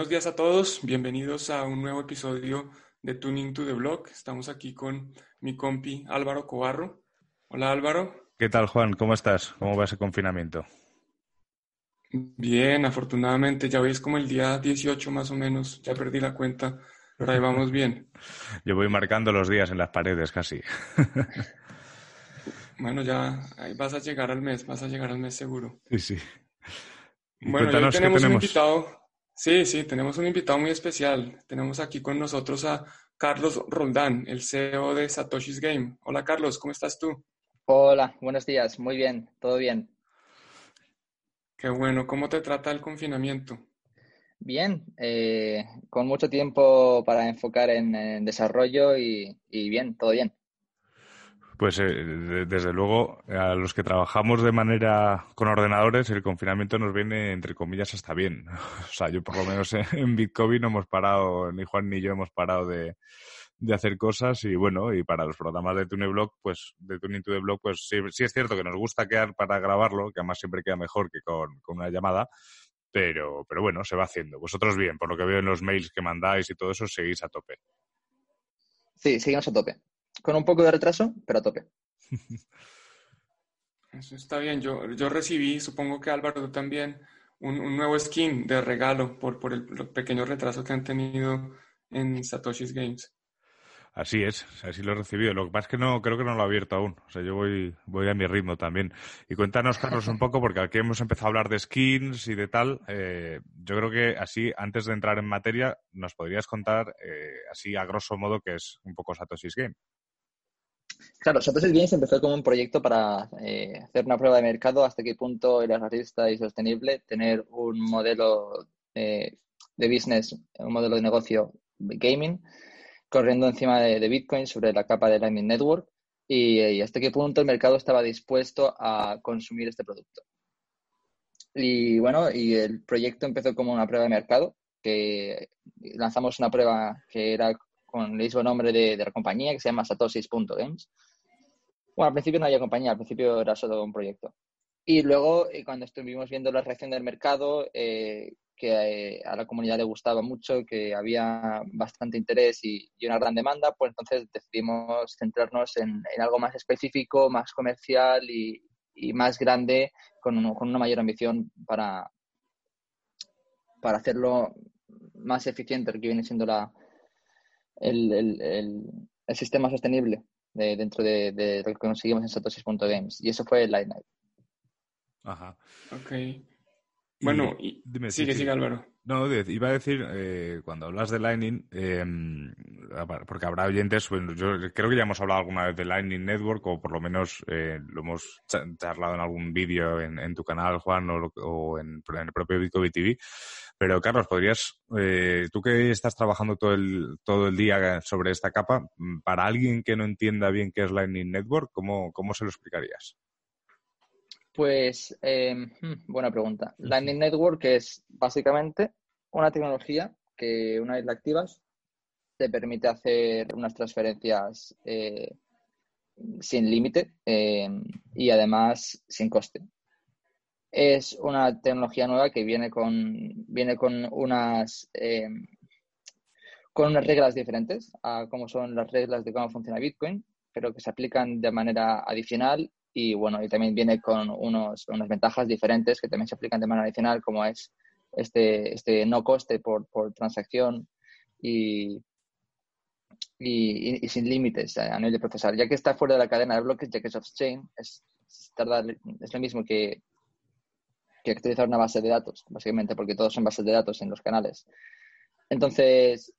Buenos días a todos, bienvenidos a un nuevo episodio de Tuning to the Block. Estamos aquí con mi compi Álvaro Cobarro. Hola Álvaro. ¿Qué tal Juan? ¿Cómo estás? ¿Cómo va ese confinamiento? Bien, afortunadamente, ya veis como el día 18 más o menos, ya perdí la cuenta, pero ahí vamos bien. Yo voy marcando los días en las paredes casi. bueno, ya ahí vas a llegar al mes, vas a llegar al mes seguro. Sí, sí. Bueno, hoy tenemos, tenemos un invitado Sí, sí, tenemos un invitado muy especial. Tenemos aquí con nosotros a Carlos Roldán, el CEO de Satoshi's Game. Hola Carlos, ¿cómo estás tú? Hola, buenos días, muy bien, todo bien. Qué bueno, ¿cómo te trata el confinamiento? Bien, eh, con mucho tiempo para enfocar en, desarrollo y bien, todo bien. Pues eh, desde luego, a los que trabajamos de manera con ordenadores, el confinamiento nos viene, entre comillas, hasta bien. O sea, yo por lo menos en Bitcoin no hemos parado, ni Juan ni yo hemos parado de, hacer cosas y bueno, y para los programas de TuneBlock, pues de Tuning to the Block, pues sí, sí, es cierto que nos gusta quedar para grabarlo, que además siempre queda mejor que con, con una llamada, pero, pero bueno, se va haciendo. Vosotros bien, por lo que veo en los mails que mandáis y todo eso, seguís a tope. Sí, seguimos a tope con un poco de retraso, pero a tope. Eso está bien. Yo, yo recibí, supongo que Álvaro también, un, nuevo skin de regalo por, por el, pequeño retraso que han tenido en Satoshi's Games. Así es, así lo he recibido. Lo que pasa es que no, creo que no lo he abierto aún. O sea, yo voy, voy a mi ritmo también. Y cuéntanos, Carlos, un poco, porque aquí hemos empezado a hablar de skins y de tal. Eh, yo creo que así, antes de entrar en materia, nos podrías contar, eh, así a grosso modo, qué es un poco Satoshi's Game. Claro, Satoshi Games empezó como un proyecto para eh, hacer una prueba de mercado hasta qué punto era realista y sostenible tener un modelo eh, de business, un modelo de negocio gaming, corriendo encima de, Bitcoin sobre la capa de Lightning Network y, hasta qué punto el mercado estaba dispuesto a consumir este producto. Y bueno, y el proyecto empezó como una prueba de mercado, que lanzamos una prueba que era con el mismo nombre de, la compañía, que se llama satosis.games. Bueno, al principio no había compañía, al principio era solo un proyecto. Y luego, eh, cuando estuvimos viendo la reacción del mercado, eh, que eh, a la comunidad le gustaba mucho, que había bastante interés y, una gran demanda, pues entonces decidimos centrarnos en, algo más específico, más comercial y, más grande, con, con, una mayor ambición para, para hacerlo más eficiente, que viene siendo la, el, el, el, sistema sostenible de, dentro de, de, lo que conseguimos en Satoshi.games. Y eso fue el Lightning. Ajá. Ok. Bueno, y, dime, sigue, sigue, Álvaro. No, iba a decir, eh, cuando hablas de Lightning, eh, porque habrá oyentes, bueno, yo creo que ya hemos hablado alguna vez de Lightning Network, o por lo menos eh, lo hemos charlado en algún vídeo en, en, tu canal, Juan, o, en, en, el propio Bitcoin TV. Pero Carlos, podrías, eh, tú que estás trabajando todo el, todo el día sobre esta capa, mm, para alguien que no entienda bien qué es Lightning Network, ¿cómo, cómo se lo explicarías? Pues, hmm, buena pregunta. Lightning Network es básicamente una tecnología que una vez la activas te permite hacer unas transferencias eh, sin límite em, y además sin coste es una tecnología nueva que viene con, viene con unas eh, con unas reglas diferentes a cómo son las reglas de cómo funciona Bitcoin, pero que se aplican de manera adicional y bueno, y también viene con unos, unas ventajas diferentes que también se aplican de manera adicional, como es este, este no coste por, por transacción y, y, sin límites a nivel de procesar. Ya que está fuera de la cadena de bloques, ya que es off-chain, es, es lo mismo que que utilizar una base de datos, básicamente, porque todos son bases de datos en los canales. Entonces,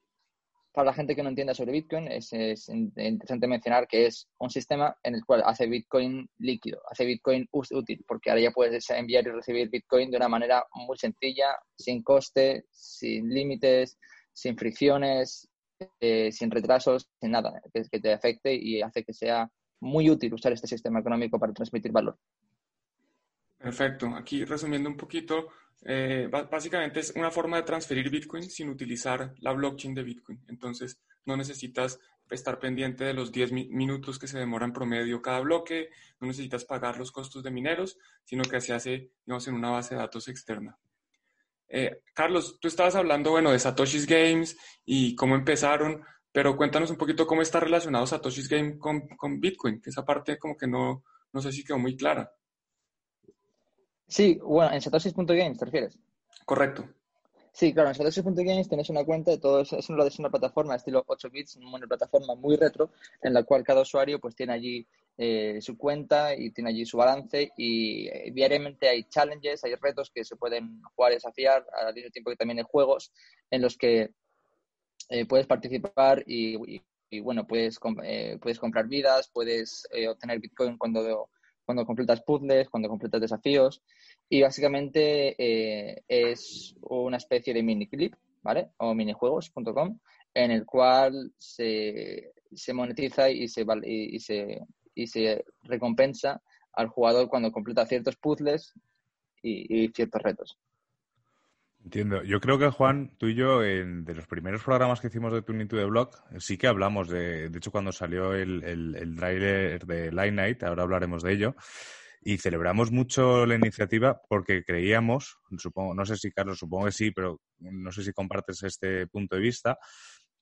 para la gente que no entienda sobre Bitcoin, es, interesante mencionar que es un sistema en el cual hace Bitcoin líquido, hace Bitcoin útil, porque ahora ya puedes enviar y recibir Bitcoin de una manera muy sencilla, sin coste, sin límites, sin fricciones, eh, sin retrasos, sin nada que te afecte y hace que sea muy útil usar este sistema económico para transmitir valor. Perfecto. Aquí resumiendo un poquito, eh, básicamente es una forma de transferir Bitcoin sin utilizar la blockchain de Bitcoin. Entonces, no necesitas estar pendiente de los 10 minutos que se demoran promedio cada bloque, no necesitas pagar los costos de mineros, sino que se hace, digamos, en una base de datos externa. Eh, Carlos, tú estabas hablando, bueno, de Satoshi's Games y cómo empezaron, pero cuéntanos un poquito cómo está relacionado Satoshi's Game con, con Bitcoin, que esa parte como que no, no sé si quedó muy clara. Sí, bueno, en satoshis.games te refieres. Correcto. Sí, claro, en satoshis.games tienes una cuenta, de todo es, una, es una plataforma estilo 8 bits, una plataforma muy retro, en la cual cada usuario pues tiene allí eh, su cuenta y tiene allí su balance y eh, diariamente hay challenges, hay retos que se pueden jugar y desafiar, al mismo tiempo que también hay juegos en los que eh, puedes participar y, bueno, puedes, puedes comprar vidas, puedes obtener Bitcoin cuando cuando completas puzzles, cuando completas desafíos. Y básicamente eh, es una especie de mini clip, ¿vale? O minijuegos.com, en el cual se, se monetiza y se, y, se, y se recompensa al jugador cuando completa ciertos puzzles y ciertos retos. Entiendo. Yo creo que, Juan, tú y yo, en, de los primeros programas que hicimos de Tuning to the Block, sí que hablamos de, de hecho, cuando salió el, el, trailer de Light Night, ahora hablaremos de ello, y celebramos mucho la iniciativa porque creíamos, supongo, no sé si Carlos, supongo que sí, pero no sé si compartes este punto de vista,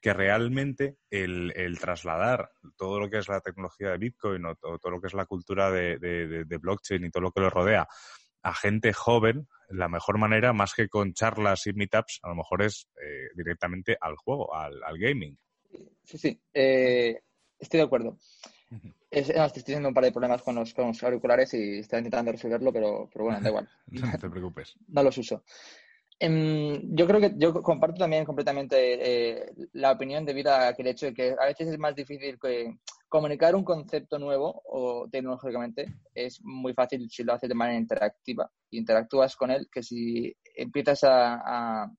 que realmente el, el trasladar todo lo que es la tecnología de Bitcoin o todo, todo lo que es la cultura de, de, de blockchain y todo lo que lo rodea a gente joven, la mejor manera, más que con charlas y meetups, a lo mejor es eh, directamente al juego, al, gaming. Sí, sí, eh, estoy de acuerdo. estoy teniendo un par de problemas con los, auriculares y estoy intentando resolverlo, pero, pero bueno, da igual. no te preocupes. no los uso. Em, yo creo que yo comparto también completamente eh, la opinión debido a que el hecho de que a veces es más difícil que comunicar un concepto nuevo o tecnológicamente es muy fácil si lo haces de manera interactiva y interactúas con él que si empiezas a,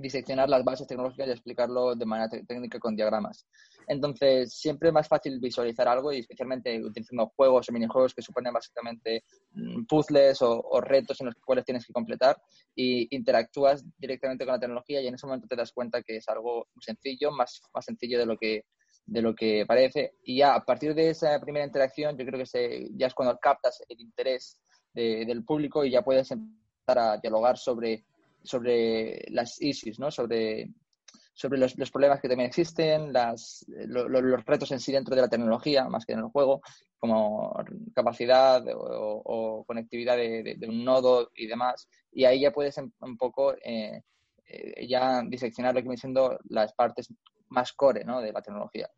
diseccionar las bases tecnológicas y explicarlo de manera técnica con diagramas. Entonces, siempre es más fácil visualizar algo y especialmente utilizando juegos o minijuegos que suponen básicamente mm, puzzles o, retos en los cuales tienes que completar y interactúas directamente con la tecnología y en ese momento te das cuenta que es algo sencillo, más, más sencillo de lo que de lo que parece y ya a partir de esa primera interacción yo creo que se, ya es cuando captas el interés del público y ya puedes empezar a dialogar sobre sobre las issues, ¿no? Sobre, sobre los, problemas que también existen, las, los retos en sí dentro de la tecnología, más que en el juego, como capacidad o, conectividad de, un nodo y demás. Y ahí ya puedes un poco eh, eh, ya diseccionar lo que vienen siendo las partes más core ¿no? de la tecnología.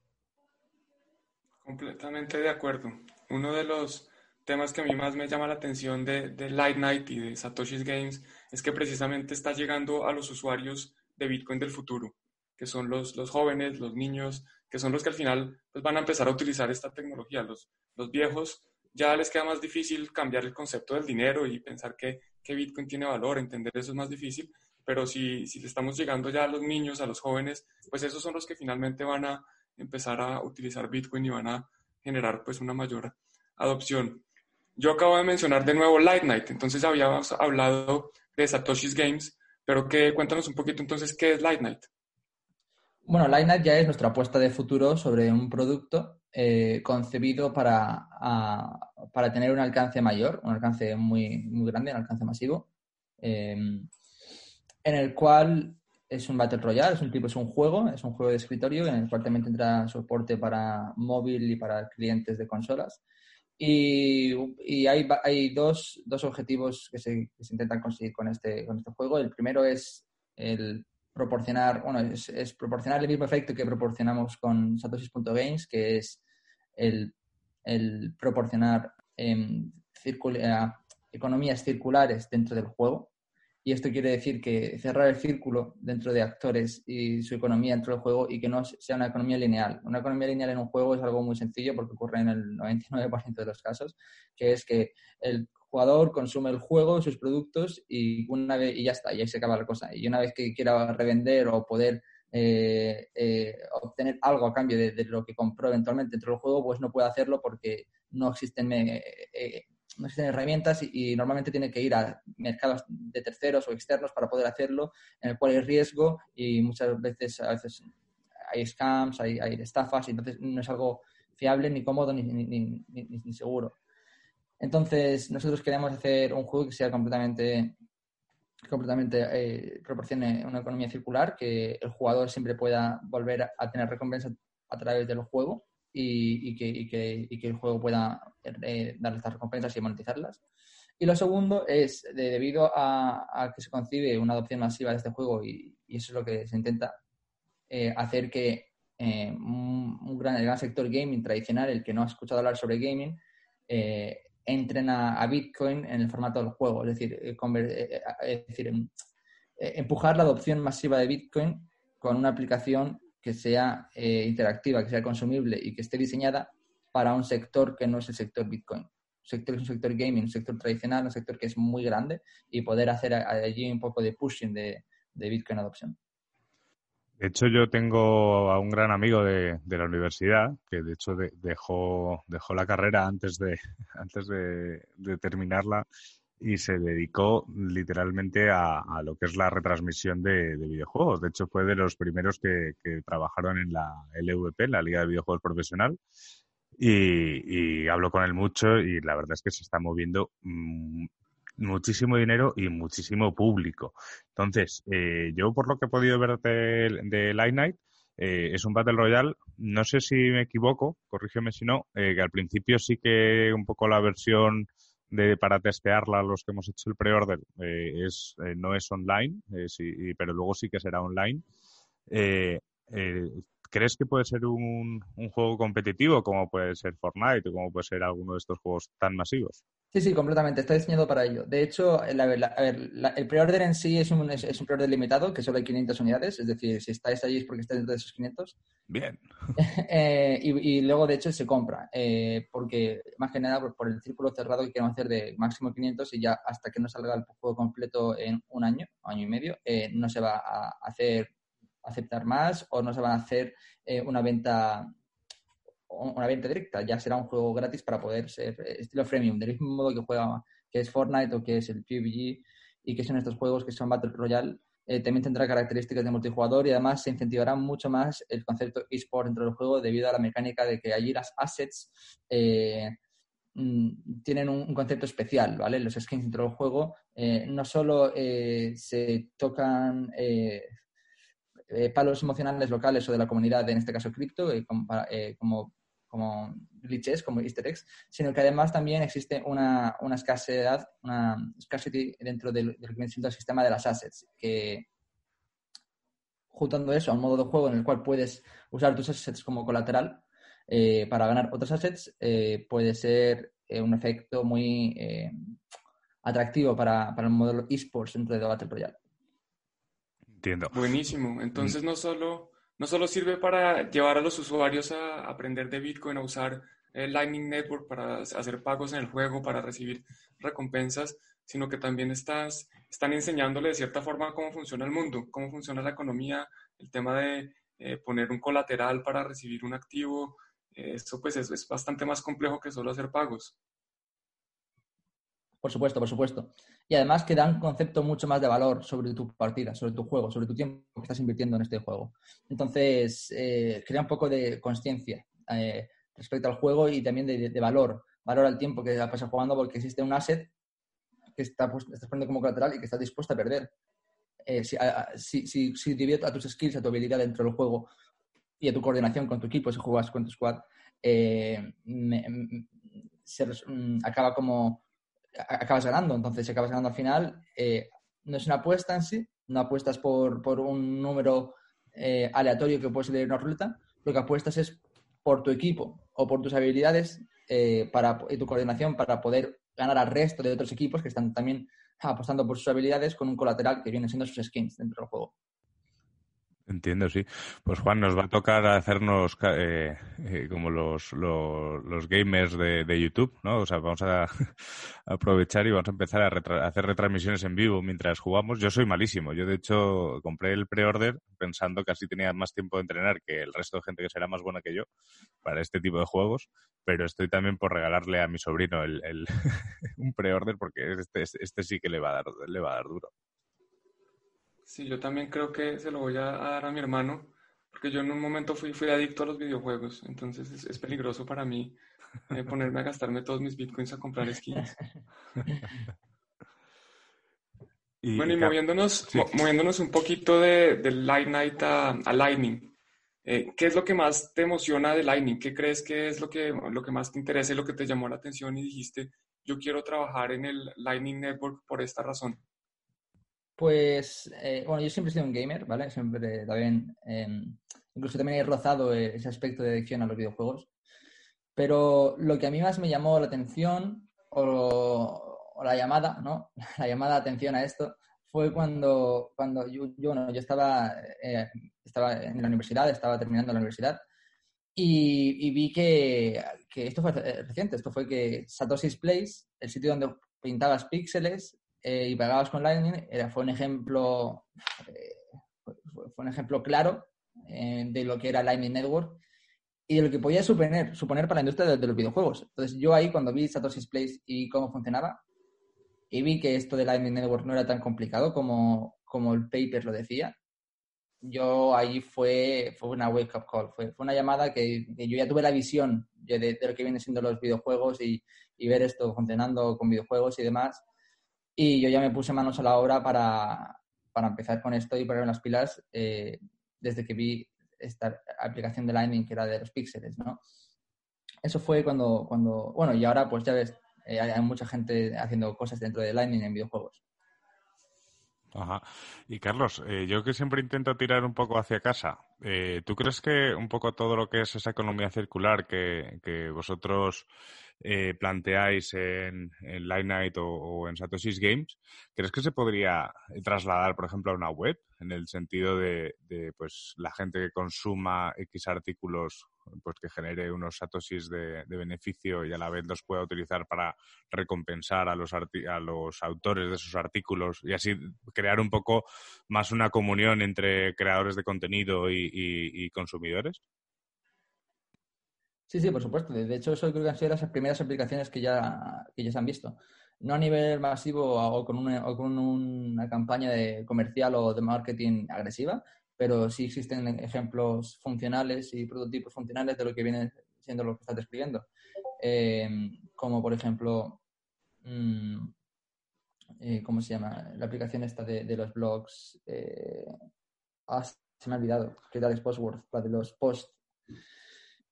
Completamente de acuerdo. Uno de los temas que a mí más me llama la atención de, de Light Night y de Satoshi's Games es que precisamente está llegando a los usuarios de Bitcoin del futuro, que son los, los jóvenes, los niños, que son los que al final pues, van a empezar a utilizar esta tecnología. Los, los viejos ya les queda más difícil cambiar el concepto del dinero y pensar que, que Bitcoin tiene valor, entender eso es más difícil, pero si, si le estamos llegando ya a los niños, a los jóvenes, pues esos son los que finalmente van a empezar a utilizar Bitcoin y van a generar pues una mayor adopción. Yo acabo de mencionar de nuevo Light Night, entonces habíamos hablado de Satoshi's Games, pero que, cuéntanos un poquito entonces qué es Light Night. Bueno, Light Night ya es nuestra apuesta de futuro sobre un producto eh, concebido para, para tener un alcance mayor, un alcance muy, muy grande, un alcance masivo, em, en el cual es un Battle Royale, es un tipo, es un juego, es un juego de escritorio en el cual también tendrá soporte para móvil y para clientes de consolas. Y, y hay, hay dos, dos, objetivos que se, que se, intentan conseguir con este, con este juego. El primero es el proporcionar, bueno, es, es proporcionar el mismo efecto que proporcionamos con Satoshi.games, que es el, el proporcionar eh, economías circulares dentro del juego. Y esto quiere decir que cerrar el círculo dentro de actores y su economía dentro del juego y que no sea una economía lineal. Una economía lineal en un juego es algo muy sencillo porque ocurre en el 99% de los casos, que es que el jugador consume el juego, sus productos y una vez y ya está, y ahí se acaba la cosa. Y una vez que quiera revender o poder eh, eh, obtener algo a cambio de, lo que compró eventualmente dentro del juego, pues no puede hacerlo porque no existen eh, no existen herramientas y, normalmente tiene que ir a mercados de terceros o externos para poder hacerlo, en el cual hay riesgo y muchas veces, a veces hay scams, hay, estafas y entonces no es algo fiable, ni cómodo, ni, ni, ni, seguro. Entonces, nosotros queremos hacer un juego que sea completamente, completamente eh, proporcione una economía circular, que el jugador siempre pueda volver a tener recompensa a través del juego y, que, el juego pueda eh, dar estas recompensas y monetizarlas. Y lo segundo es, debido a, que se concibe una adopción masiva de este juego y, eso es lo que se intenta, eh, hacer que eh, un, gran, el gran sector gaming tradicional, el que no ha escuchado hablar sobre gaming, entren a, Bitcoin en el formato del juego. Es decir, es decir em, empujar la adopción masiva de Bitcoin con una aplicación que sea eh, interactiva, que sea consumible y que esté diseñada para un sector que no es el sector Bitcoin. Un sector es un sector gaming, un sector tradicional, un sector que es muy grande y poder hacer allí un poco de pushing de, Bitcoin adopción. De hecho, yo tengo a un gran amigo de, la universidad que, de hecho, dejó, dejó la carrera antes de, antes de terminarla y se dedicó literalmente a, lo que es la retransmisión de, videojuegos. De hecho, fue de los primeros que, trabajaron en la LVP, la Liga de Videojuegos Profesional. Y, hablo con él mucho y la verdad es que se está moviendo muchísimo dinero y muchísimo público. Entonces, eh, yo por lo que he podido ver de, de Light Night, eh, es un Battle Royale, no sé si me equivoco, corrígeme si no, eh, que al principio sí que un poco la versión de, para testearla los que hemos hecho el pre-order eh, es, eh, no es online, eh, pero luego sí que será online. ¿Crees que puede ser un, un, juego competitivo como puede ser Fortnite o como puede ser alguno de estos juegos tan masivos? Sí, sí, completamente. Está diseñado para ello. De hecho, el, el pre-order en sí es un, es, un pre-order limitado, que solo hay 500 unidades. Es decir, si estáis allí es porque estáis dentro de esos 500. Bien. Eh, y, luego, de hecho, se compra. Eh, porque, más que nada, por, el círculo cerrado que queremos hacer de máximo 500 y ya hasta que no salga el juego completo en un año, año y medio, eh, no se va a hacer aceptar más o no se van a hacer una venta una venta directa, ya será un juego gratis para poder ser eh, estilo freemium, del mismo modo que juega, que es Fortnite o que es el PUBG y que son estos juegos que son Battle Royale, eh, también tendrá características de multijugador y además se incentivará mucho más el concepto eSport dentro del juego debido a la mecánica de que allí las assets eh, mm, tienen un, concepto especial, ¿vale? Los skins dentro del juego no solo se tocan palos emocionales locales o de la comunidad, en este caso cripto, como como glitches, como easter eggs, sino que además también existe una, una escasez, una scarcity dentro del, del, sistema de las assets, que juntando eso a un modo de juego en el cual puedes usar tus assets como colateral eh, para ganar otros assets, eh, puede ser eh, un efecto muy atractivo para, para, el modelo esports dentro de Battle Royale. Entiendo. Buenísimo. Entonces no solo no solo sirve para llevar a los usuarios a aprender de Bitcoin, a usar el Lightning Network para hacer pagos en el juego, para recibir recompensas, sino que también estás, están enseñándole de cierta forma cómo funciona el mundo, cómo funciona la economía, el tema de eh, poner un colateral para recibir un activo. Eh, eso pues es, es bastante más complejo que solo hacer pagos. Por supuesto, por supuesto. Y además que da un concepto mucho más de valor sobre tu partida, sobre tu juego, sobre tu tiempo que estás invirtiendo en este juego. Entonces, eh, crea un poco de conciencia eh, respecto al juego y también de, valor. Valor al tiempo que pasas jugando porque existe un asset que está, pues, estás poniendo como colateral y que estás dispuesto a perder. Eh, si, a, si, si, a tus skills, a tu habilidad dentro del juego y a tu coordinación con tu equipo, si juegas con tu squad, se, mm, acaba como acabas ganando. Entonces, si acabas ganando al final, eh, no es una apuesta en sí, no apuestas por, por un número eh, aleatorio que puede de una ruleta, lo que apuestas es por tu equipo o por tus habilidades eh, para, y tu coordinación para poder ganar al resto de otros equipos que están también apostando por sus habilidades con un colateral que viene siendo sus skins dentro del juego. Entiendo, sí. Pues Juan, nos va a tocar hacernos eh, eh, como los, los, gamers de, de, YouTube, ¿no? O sea, vamos a, aprovechar y vamos a empezar a, hacer retransmisiones en vivo mientras jugamos. Yo soy malísimo. Yo, de hecho, compré el pre-order pensando que así tenía más tiempo de entrenar que el resto de gente que será más buena que yo para este tipo de juegos, pero estoy también por regalarle a mi sobrino el, el un pre-order porque este, este sí que le va a dar, le va a dar duro. Sí, yo también creo que se lo voy a, dar a mi hermano, porque yo en un momento fui, fui adicto a los videojuegos, entonces es, peligroso para mí eh, ponerme a gastarme todos mis bitcoins a comprar skins. bueno, y moviéndonos, moviéndonos un poquito de, de Night a, Lightning. Eh, ¿Qué es lo que más te emociona de Lightning? ¿Qué crees que es lo que, lo que más te interesa y lo que te llamó la atención y dijiste, yo quiero trabajar en el Lightning Network por esta razón? Pues, eh, bueno, yo siempre he sido un gamer, ¿vale? Siempre también, em, incluso también he rozado eh, ese aspecto de adicción a los videojuegos. Pero lo que a mí más me llamó la atención, o, la llamada, ¿no? La llamada de atención a esto, fue cuando, cuando yo, yo, yo estaba, eh, estaba en la universidad, estaba terminando la universidad, y, vi que, que, esto fue reciente, esto fue que Satoshi's Place, el sitio donde pintabas píxeles, eh, y pagabas con Lightning, era, fue un ejemplo, eh, fue, un ejemplo claro eh, de lo que era Lightning Network y de lo que podía suponer, suponer para la industria de, los videojuegos. Entonces yo ahí cuando vi Satoshi's Place y cómo funcionaba y vi que esto de Lightning Network no era tan complicado como, como el paper lo decía, yo ahí fue, fue una wake up call, fue, fue una llamada que, yo ya tuve la visión de, de, lo que vienen siendo los videojuegos y, y, ver esto funcionando con videojuegos y demás. Y yo ya me puse manos a la obra para, para empezar con esto y ponerme las pilas eh, desde que vi esta aplicación de Lightning que era de los píxeles, ¿no? Eso fue cuando, cuando, bueno, y ahora pues ya ves, eh, hay mucha gente haciendo cosas dentro de Lightning en videojuegos. Ajá. Y Carlos, eh, yo que siempre intento tirar un poco hacia casa, ¿tú crees que un poco todo lo que es esa economía circular que, que vosotros eh, planteáis en, en Night o, en Satoshi's Games, ¿crees que se podría trasladar, por ejemplo, a una web? En el sentido de, pues, la gente que consuma X artículos, pues que genere unos Satoshis de, beneficio y a la vez los pueda utilizar para recompensar a los autores de esos artículos y así crear un poco más una comunión entre creadores de contenido y consumidores? Sí, sí, por supuesto. De hecho, eso creo que han sido las primeras aplicaciones que ya, que ya se han visto. No a nivel masivo o con una, o con una campaña de comercial o de marketing agresiva, pero sí existen ejemplos funcionales y prototipos funcionales de lo que viene siendo lo que estás describiendo. Em, como, por ejemplo, mm, eh, ¿cómo se llama? La aplicación esta de, los blogs. Eh, ah, se me ha olvidado, que era de Postworth, la de los posts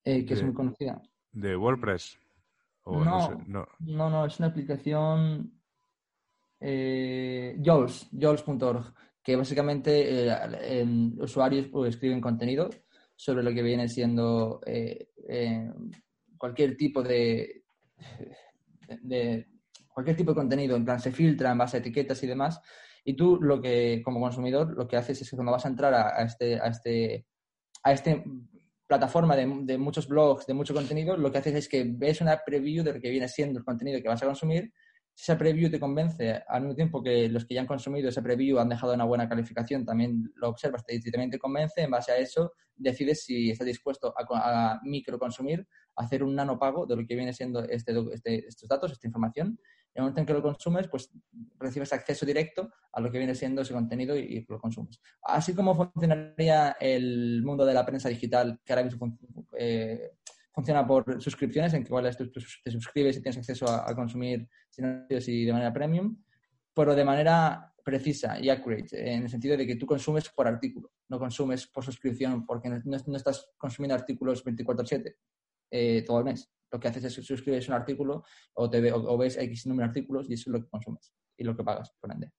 eh, que es muy conocida. ¿De WordPress? no, no, no, es una aplicación eh, Jols, que básicamente eh, usuarios pues, escriben contenido sobre lo que viene siendo eh, cualquier tipo de, de, cualquier tipo de contenido, en plan se filtra en base a etiquetas y demás, y tú lo que como consumidor lo que haces es que cuando vas a entrar a, a este a este a este plataforma de, de, muchos blogs, de mucho contenido, lo que haces es que ves una preview de lo que viene siendo el contenido que vas a consumir. Si esa preview te convence, al mismo tiempo que los que ya han consumido ese preview han dejado una buena calificación, también lo observas y también te convence, en base a eso decides si estás dispuesto a, a microconsumir, a hacer un nanopago de lo que viene siendo este, este, estos datos, esta información, el momento en que lo consumes, pues recibes acceso directo a lo que viene siendo ese contenido y, lo consumes. Así como funcionaría el mundo de la prensa digital, que ahora mismo eh, funciona por suscripciones, en que igual tú, te suscribes y tienes acceso a, consumir y de manera premium, pero de manera precisa y accurate, en el sentido de que tú consumes por artículo, no consumes por suscripción, porque no, estás consumiendo artículos 24/7 eh, todo el mes lo que haces es suscribes un artículo o, te o, ves X número de artículos y eso es lo que consumes y lo que pagas, por ende.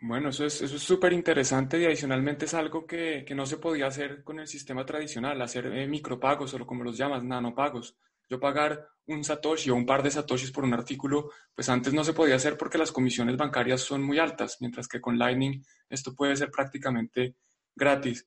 Bueno, eso es eso es súper interesante y adicionalmente es algo que, que, no se podía hacer con el sistema tradicional, hacer eh, micropagos o como los llamas, nanopagos. yo pagar un satoshi o un par de satoshis por un artículo, pues antes no se podía hacer porque las comisiones bancarias son muy altas, mientras que con Lightning esto puede ser prácticamente gratis.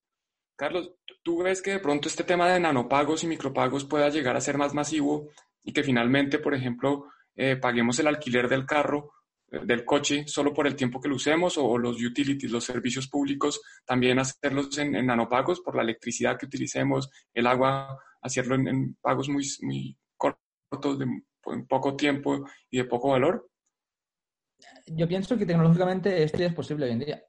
Carlos, ¿tú ves que de pronto este tema de nanopagos y micropagos pueda llegar a ser más masivo y que finalmente, por ejemplo, eh, paguemos el alquiler del carro, del coche, solo por el tiempo que lo usemos o, los utilities, los servicios públicos, también hacerlos en, nanopagos por la electricidad que utilicemos, el agua, hacerlo en, pagos muy, muy cortos, de en poco tiempo y de poco valor? Yo pienso que tecnológicamente esto ya es posible hoy en día.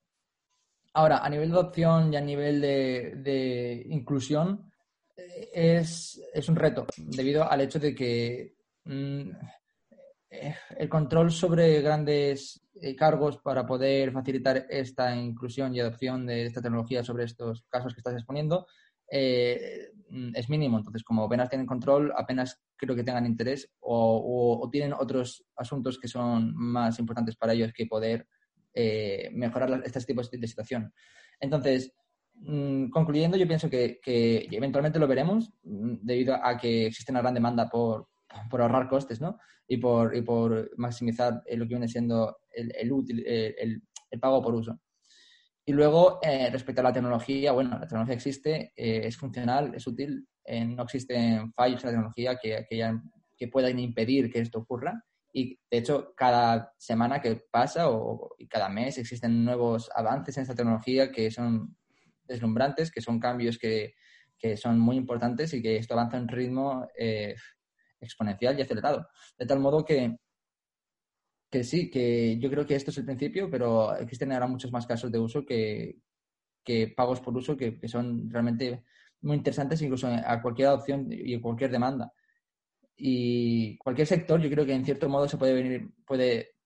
Ahora, a nivel de adopción y a nivel de, inclusión, eh, es, es, un reto, debido al hecho de que mm, el control sobre grandes eh, cargos para poder facilitar esta inclusión y adopción de esta tecnología sobre estos casos que estás exponiendo mm, es mínimo. Entonces, como apenas tienen control, apenas creo que tengan interés o tienen otros asuntos que son más importantes para ellos que poder eh, mejorar estos tipos de, situación. Entonces, mm, concluyendo, yo pienso que, eventualmente lo veremos mm, debido a que existe una gran demanda por, ahorrar costes ¿no? y, por, y por maximizar lo que viene siendo el, el, el, pago por uso. Y luego, eh, respecto a la tecnología, bueno, la tecnología existe, eh, es funcional, es útil, no existen fallos en la tecnología que, que puedan impedir que esto ocurra. Y de hecho, cada semana que pasa o, cada mes existen nuevos avances en esta tecnología que son deslumbrantes, que son cambios que, que son muy importantes y que esto avanza en ritmo eh, exponencial y acelerado. De tal modo que, que sí, que yo creo que esto es el principio, pero existen ahora muchos más casos de uso que, que pagos por uso que, que son realmente muy interesantes incluso a cualquier adopción y a cualquier demanda y cualquier sector yo creo que en cierto modo se puede venir, puede,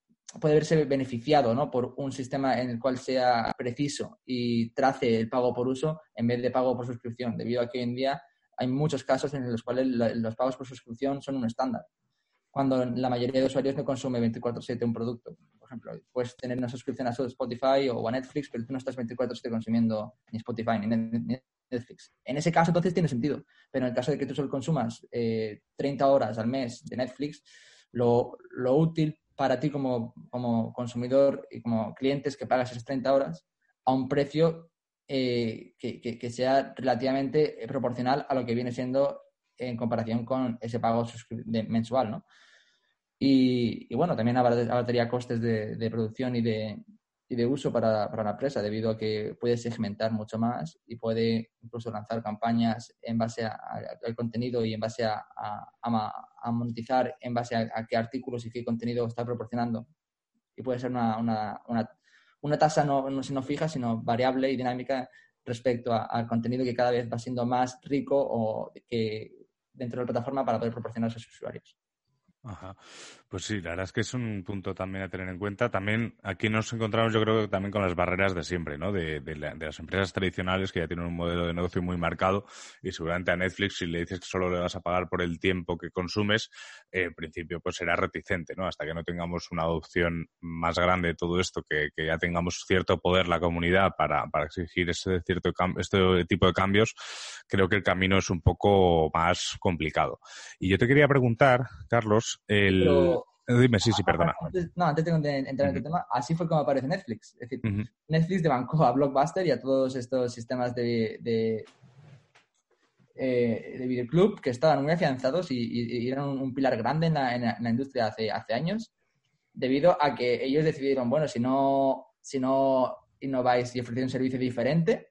puede verse beneficiado ¿no? por un sistema en el cual sea preciso y trace el pago por uso en vez de pago por suscripción, debido a que hoy en día hay muchos casos en los cuales los pagos por suscripción son un estándar, cuando la mayoría de usuarios no consume 24/7 un producto. Por ejemplo, puedes tener una suscripción a Spotify o a Netflix, pero tú no estás 24/7 consumiendo ni Spotify ni Netflix. En ese caso, entonces tiene sentido. Pero en el caso de que tú solo consumas 30 eh, horas al mes de Netflix, lo, útil para ti como, consumidor y como cliente es que pagas esas 30 horas a un precio eh, que, sea relativamente proporcional a lo que viene siendo en comparación con ese pago mensual, ¿no? Y, bueno, también abarcaría costes de producción y de, y de uso para, para, la empresa, debido a que puede segmentar mucho más y puede incluso lanzar campañas en base al contenido y en base a, a, monetizar en base a, qué artículos y qué contenido está proporcionando. Y puede ser una, una, una, una tasa no, no, no, fija, sino variable y dinámica respecto al contenido que cada vez va siendo más rico o que dentro de la plataforma para poder proporcionar a sus usuarios. Ajá. Pues sí, la verdad es que es un punto también a tener en cuenta. También aquí nos encontramos, yo creo que también con las barreras de siempre, ¿no? De, las empresas tradicionales que ya tienen un modelo de negocio muy marcado y seguramente a Netflix, si le dices que solo le vas a pagar por el tiempo que consumes, eh, en principio pues será reticente, ¿no? Hasta que no tengamos una adopción más grande de todo esto, que, ya tengamos cierto poder la comunidad para, exigir ese cierto este tipo de cambios, creo que el camino es un poco más complicado. Y yo te quería preguntar, Carlos, el... Dime, sí, sí, perdona. no, antes de entrar en el tema, así fue como aparece Netflix. Es decir, Netflix de Netflix a Blockbuster y a todos estos sistemas de, de, eh, de videoclub que estaban muy afianzados y, eran un, pilar grande en la, industria hace, hace años, debido a que ellos decidieron, bueno, si no, si no innováis y ofrecéis un servicio diferente,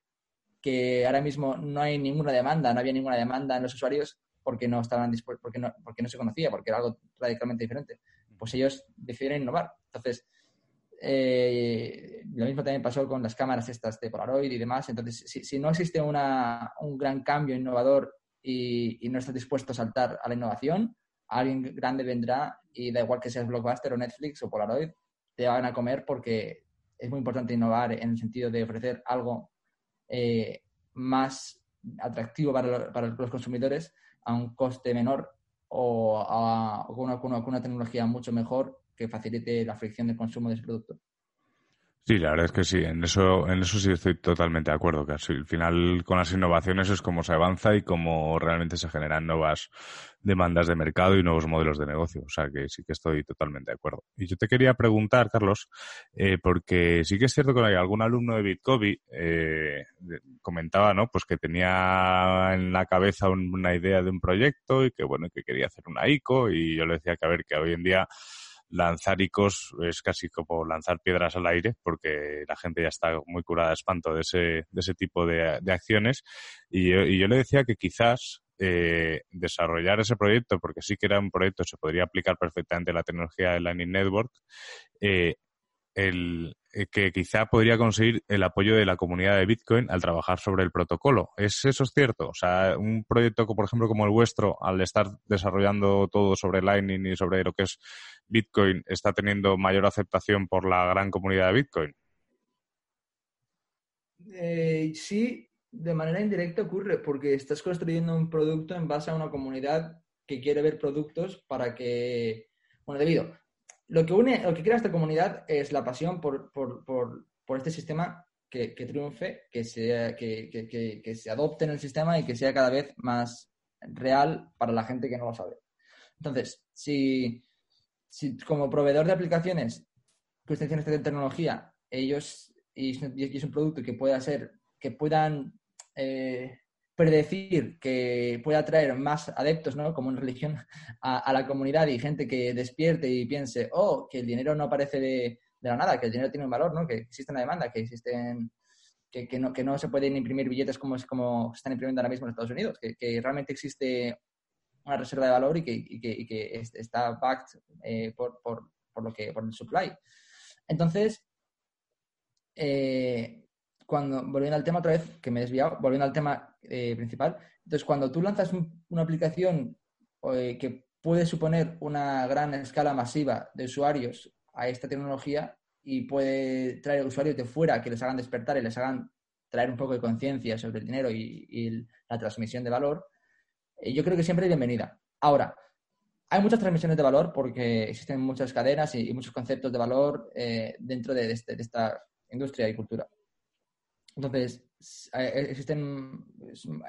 que ahora mismo no hay ninguna demanda, no había ninguna demanda en los usuarios porque no estaban porque no, porque no se conocía, porque era algo radicalmente diferente pues ellos deciden innovar. Entonces, eh, lo mismo también pasó con las cámaras estas de Polaroid y demás. Entonces, si, no existe una, un gran cambio innovador y, no estás dispuesto a saltar a la innovación, alguien grande vendrá y da igual que seas Blockbuster o Netflix o Polaroid, te van a comer porque es muy importante innovar en el sentido de ofrecer algo eh, más atractivo para los consumidores a un coste menor o, a, con, una, una, tecnología mucho mejor que facilite la fricción de consumo de ese producto. Sí, la verdad es que sí, en eso, en eso sí estoy totalmente de acuerdo, que al final con las innovaciones es como se avanza y como realmente se generan nuevas demandas de mercado y nuevos modelos de negocio. O sea que sí que estoy totalmente de acuerdo. Y yo te quería preguntar, Carlos, eh, porque sí que es cierto que algún alumno de Bitcoin eh, comentaba, ¿no? Pues que tenía en la cabeza una idea de un proyecto y que bueno, que quería hacer una ICO y yo le decía que a ver que hoy en día lanzar icos es casi como lanzar piedras al aire, porque la gente ya está muy curada de espanto de ese, de ese tipo de, acciones. Y yo, le decía que quizás eh, desarrollar ese proyecto, porque sí que era un proyecto, se podría aplicar perfectamente la tecnología de Lightning Network, eh, el, que quizá podría conseguir el apoyo de la comunidad de Bitcoin al trabajar sobre el protocolo. ¿Es eso es cierto? O sea, un proyecto, por ejemplo, como el vuestro, al estar desarrollando todo sobre Lightning y sobre lo que es Bitcoin, está teniendo mayor aceptación por la gran comunidad de Bitcoin. Eh, sí, de manera indirecta ocurre porque estás construyendo un producto en base a una comunidad que quiere ver productos para que, bueno, debido lo que une, lo que crea esta comunidad es la pasión por, este sistema que, triunfe, que, sea, que, se adopte en el sistema y que sea cada vez más real para la gente que no lo sabe. Entonces, si, como proveedor de aplicaciones que usted tiene esta tecnología, ellos, y, es un producto que pueda ser, que puedan eh, predecir que pueda atraer más adeptos, ¿no? Como en religión, a, la comunidad y gente que despierte y piense, oh, que el dinero no aparece de, la nada, que el dinero tiene un valor, ¿no? Que existe una demanda, que existen... Que, no, que no se pueden imprimir billetes como, como se están imprimiendo ahora mismo en Estados Unidos, que, realmente existe una reserva de valor y que, y que, está backed eh, por, por, por, lo que, por el supply. Entonces, eh, cuando, volviendo al tema otra vez, que me he desviado, volviendo al tema eh, principal, entonces cuando tú lanzas una aplicación eh, que puede suponer una gran escala masiva de usuarios a esta tecnología y puede traer usuarios de fuera que les hagan despertar y les hagan traer un poco de conciencia sobre el dinero y, la transmisión de valor, eh, yo creo que siempre es bienvenida. Ahora, hay muchas transmisiones de valor porque existen muchas cadenas y, muchos conceptos de valor dentro de, este, de, esta industria y cultura. Entonces, eh, existen,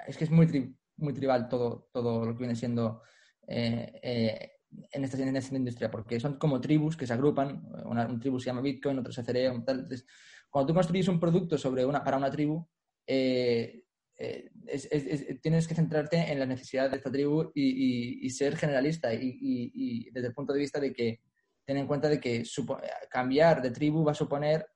es que es muy, muy tribal todo, todo lo que viene siendo eh, eh, en, esta, en, esta, industria, porque son como tribus que se agrupan, una, un tribu se llama Bitcoin, otro es Ethereum. Entonces, cuando tú construyes un producto sobre una, para una tribu, tienes que centrarte en la necesidad de esta tribu y, ser generalista y, desde el punto de vista de que ten en cuenta de que cambiar de tribu va a suponer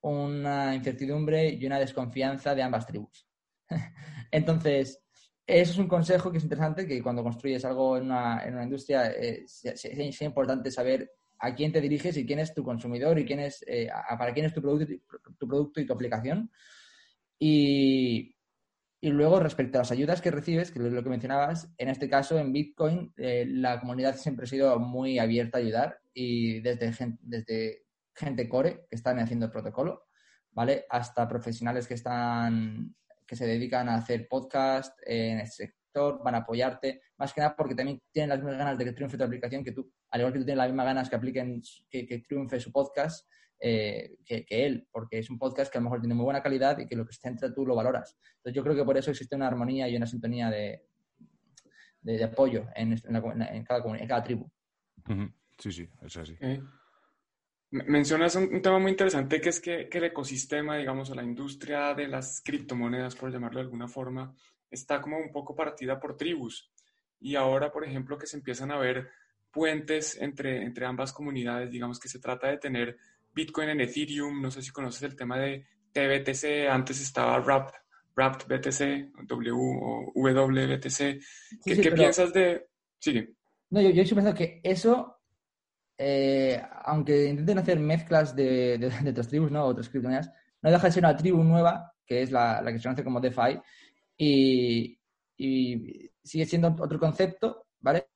una incertidumbre y una desconfianza de ambas tribus. Entonces, eso es un consejo que es interesante, que cuando construyes algo en una, industria eh, es, importante saber a quién te diriges y quién es tu consumidor y quién es, eh, para quién es tu producto, tu producto y tu aplicación. Y, y, luego, respecto a las ayudas que recibes, que es lo que mencionabas, en este caso, en Bitcoin, eh, la comunidad siempre ha sido muy abierta a ayudar y desde, desde gente core que están haciendo el protocolo, ¿vale? Hasta profesionales que están que se dedican a hacer podcast en el sector, van a apoyarte, más que nada porque también tienen las mismas ganas de que triunfe tu aplicación que tú, al igual que tú tienes las mismas ganas que apliquen, que, triunfe su podcast, eh, que, él, porque es un podcast que a lo mejor tiene muy buena calidad y que lo que se centra tú lo valoras. Entonces yo creo que por eso existe una armonía y una sintonía de, de, apoyo en, en, cada, en cada tribu. Sí, sí, es así. Mencionas un, tema muy interesante que es que, el ecosistema, digamos, o la industria de las criptomonedas, por llamarlo de alguna forma, está como un poco partida por tribus. Y ahora, por ejemplo, que se empiezan a ver puentes entre, entre ambas comunidades, digamos que se trata de tener Bitcoin en Ethereum, no sé si conoces el tema de TBTC, antes estaba Wrapped, Wrapped BTC, W o WBTC. ¿Qué, piensas de...? Sigue. No, yo, yo estoy pensando que eso eh, aunque intenten hacer mezclas de, de, otras tribus, ¿no? Otras criptomonedas, no deja de ser una tribu nueva, que es la, que se conoce como DeFi, y, sigue siendo otro concepto, ¿vale?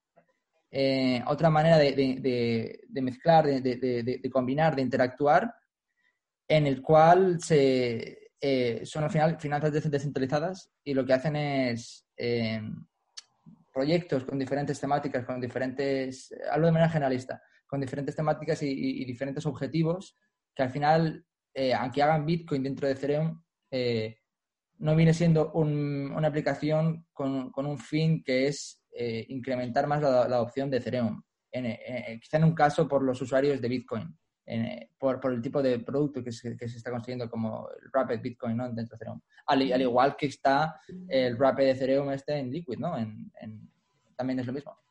Eh, otra manera de, mezclar, de, combinar, de interactuar, en el cual se, eh, son al final finanzas descentralizadas y lo que hacen es proyectos con diferentes temáticas, con diferentes, hablo de manera generalista, con diferentes temáticas y, diferentes objetivos que al final eh, aunque hagan Bitcoin dentro de Ethereum, eh, no viene siendo una aplicación con, un fin que es eh, incrementar más la, adopción de Ethereum. quizá en un caso por los usuarios de Bitcoin, por, el tipo de producto que se, está construyendo como el Rapid Bitcoin dentro de Ethereum. Al, igual que está el Rapid Ethereum este en Liquid, ¿no? también es lo mismo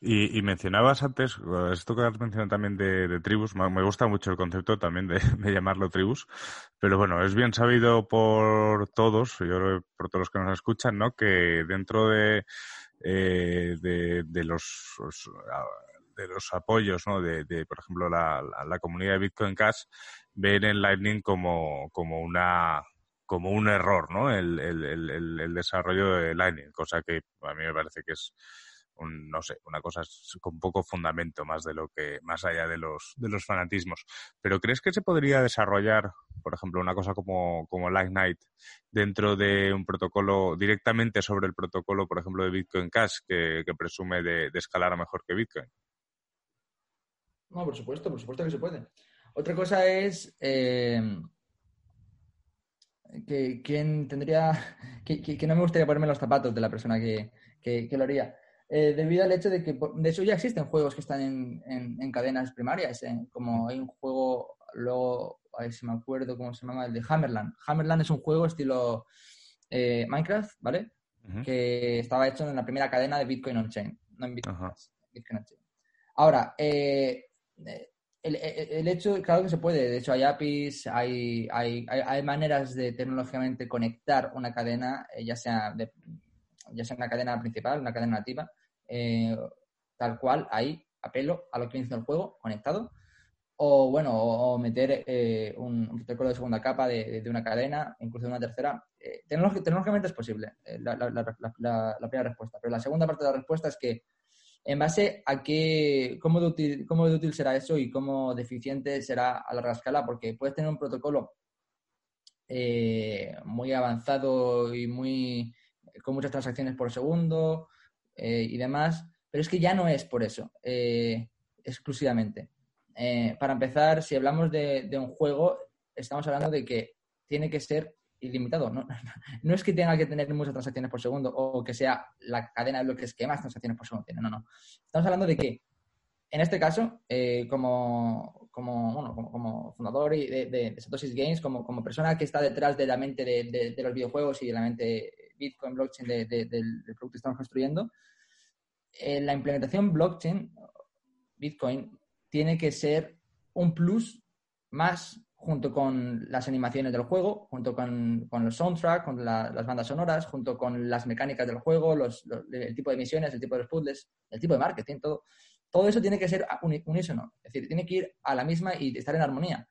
y, mencionabas antes, esto que has mencionado también de, tribus, me gusta mucho el concepto también de, llamarlo tribus, pero bueno, es bien sabido por todos, yo por todos los que nos escuchan, ¿no? Que dentro de, eh, de, los, de los apoyos, ¿no? De, por ejemplo, la, comunidad de Bitcoin Cash, ven el Lightning como, como una como un error, ¿no? El, el, el desarrollo de Lightning, cosa que a mí me parece que es no sé, una cosa con poco fundamento más de lo que, más allá de los, de los fanatismos. Pero ¿crees que se podría desarrollar, por ejemplo, una cosa como, como Lightnight dentro de un protocolo directamente sobre el protocolo, por ejemplo, de Bitcoin Cash, que, presume de, escalar mejor que Bitcoin? No, por supuesto, por supuesto que se puede. Otra cosa es eh, que quién tendría, que, no me gustaría ponerme los zapatos de la persona que, que, lo haría. Eh, debido al hecho de que, de hecho, ya existen juegos que están en, en, cadenas primarias, eh, como hay un juego, luego, a ver si me acuerdo cómo se llama, el de Hammerland. Hammerland es un juego estilo eh, Minecraft, ¿vale? Que estaba hecho en la primera cadena de Bitcoin on-chain, no en Bitcoin. Ahora, el, el, hecho, claro que se puede, de hecho hay APIs, hay, hay, hay, maneras de tecnológicamente conectar una cadena, ya sea de, ya sea una cadena principal, una cadena nativa, eh, tal cual, ahí, apelo a lo que inicia el juego, conectado. O bueno, o, meter eh, un, protocolo de segunda capa de, una cadena, incluso de una tercera. Eh, tecnológicamente es posible, la, primera respuesta. Pero la segunda parte de la respuesta es que en base a qué, cómo de útil, cómo de útil será eso y cómo deficiente será a larga escala, porque puedes tener un protocolo muy avanzado y muy con muchas transacciones por segundo, eh, y demás, pero es que ya no es por eso, eh, exclusivamente. Eh, para empezar, si hablamos de, un juego, estamos hablando de que tiene que ser ilimitado. ¿no? no es que tenga que tener muchas transacciones por segundo o que sea la cadena de bloques que más transacciones por segundo tiene. No, no. Estamos hablando de que, en este caso, como, como, como, fundador de, de, Satoshi Games, como, como persona que está detrás de la mente de, los videojuegos y de la mente Bitcoin, blockchain del producto que estamos construyendo, eh, la implementación blockchain, Bitcoin, tiene que ser un plus más junto con las animaciones del juego, junto con, con los soundtracks, con las bandas sonoras, junto con las mecánicas del juego, los, el tipo de misiones, el tipo de puzzles, el tipo de marketing, todo. Todo eso tiene que ser unísono, es decir, tiene que ir a la misma y estar en armonía.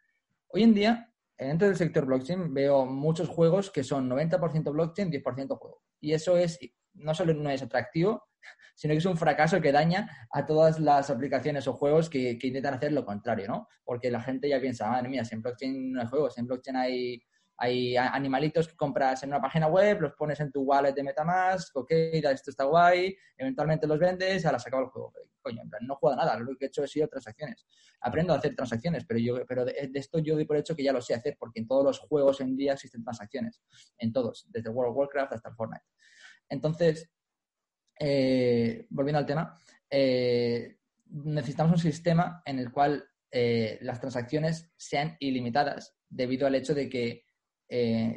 Hoy en día, dentro del sector blockchain, veo muchos juegos que son 90% blockchain, 10% juego. Y eso es, no solo no es atractivo, sino que es un fracaso que daña a todas las aplicaciones o juegos que, intentan hacer lo contrario, ¿no? Porque la gente ya piensa, madre mía, si en blockchain no hay juegos, en blockchain hay, hay animalitos que compras en una página web, los pones en tu wallet de Metamask, ok, esto está guay, eventualmente los vendes, ahora se acaba el juego. Coño, en plan, no juego nada, lo que he hecho es ir a transacciones. Aprendo a hacer transacciones, pero yo pero de, esto yo doy por hecho que ya lo sé hacer, porque en todos los juegos en día existen transacciones, en todos, desde World of Warcraft hasta el Fortnite. Entonces, eh, volviendo al tema, eh, necesitamos un sistema en el cual eh, las transacciones sean ilimitadas debido al hecho de que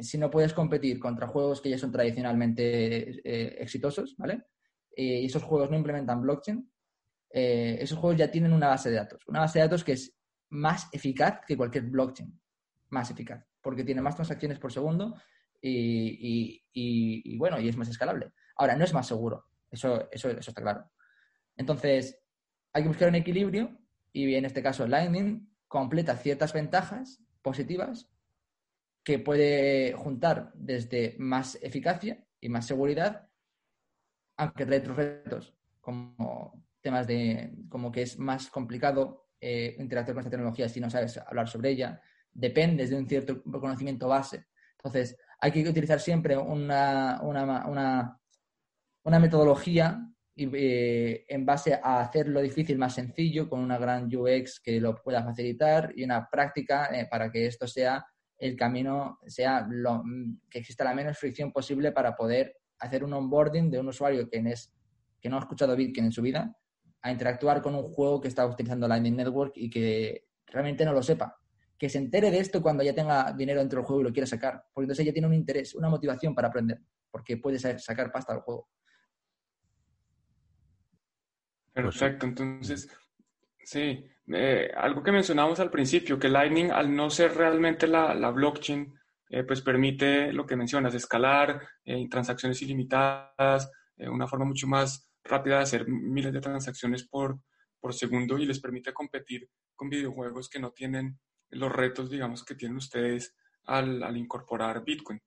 si no puedes competir contra juegos que ya son tradicionalmente exitosos, ¿vale? y esos juegos no implementan blockchain, esos juegos ya tienen una base de datos. Una base de datos que es más eficaz que cualquier blockchain. Más eficaz. Porque tiene más transacciones por segundo y bueno, y es más escalable. Ahora, no es más seguro. Eso, eso, eso está claro. Entonces, hay que buscar un equilibrio y en este caso Lightning completa ciertas ventajas positivas que puede juntar desde más eficacia y más seguridad, aunque otros retos, como temas de como que es más complicado eh, interactuar con esta tecnología si no sabes hablar sobre ella, dependes de un cierto conocimiento base. Entonces, hay que utilizar siempre una, una una metodología y, eh, en base a hacer lo difícil más sencillo, con una gran UX que lo pueda facilitar y una práctica eh, para que esto sea el camino, sea lo, que exista la menos fricción posible para poder hacer un onboarding de un usuario que no ha escuchado Bitcoin en su vida a interactuar con un juego que está utilizando Lightning Network y que realmente no lo sepa. Que se entere de esto cuando ya tenga dinero dentro del juego y lo quiera sacar. Porque entonces ya tiene un interés, una motivación para aprender. Porque puede sacar pasta al juego. Perfecto, entonces, sí, eh, algo que mencionamos al principio, que Lightning, al no ser realmente la, blockchain, eh, pues permite lo que mencionas, escalar eh, transacciones ilimitadas, una forma mucho más rápida de hacer miles de transacciones por, por segundo y les permite competir con videojuegos que no tienen los retos, digamos, que tienen ustedes al, al incorporar Bitcoin.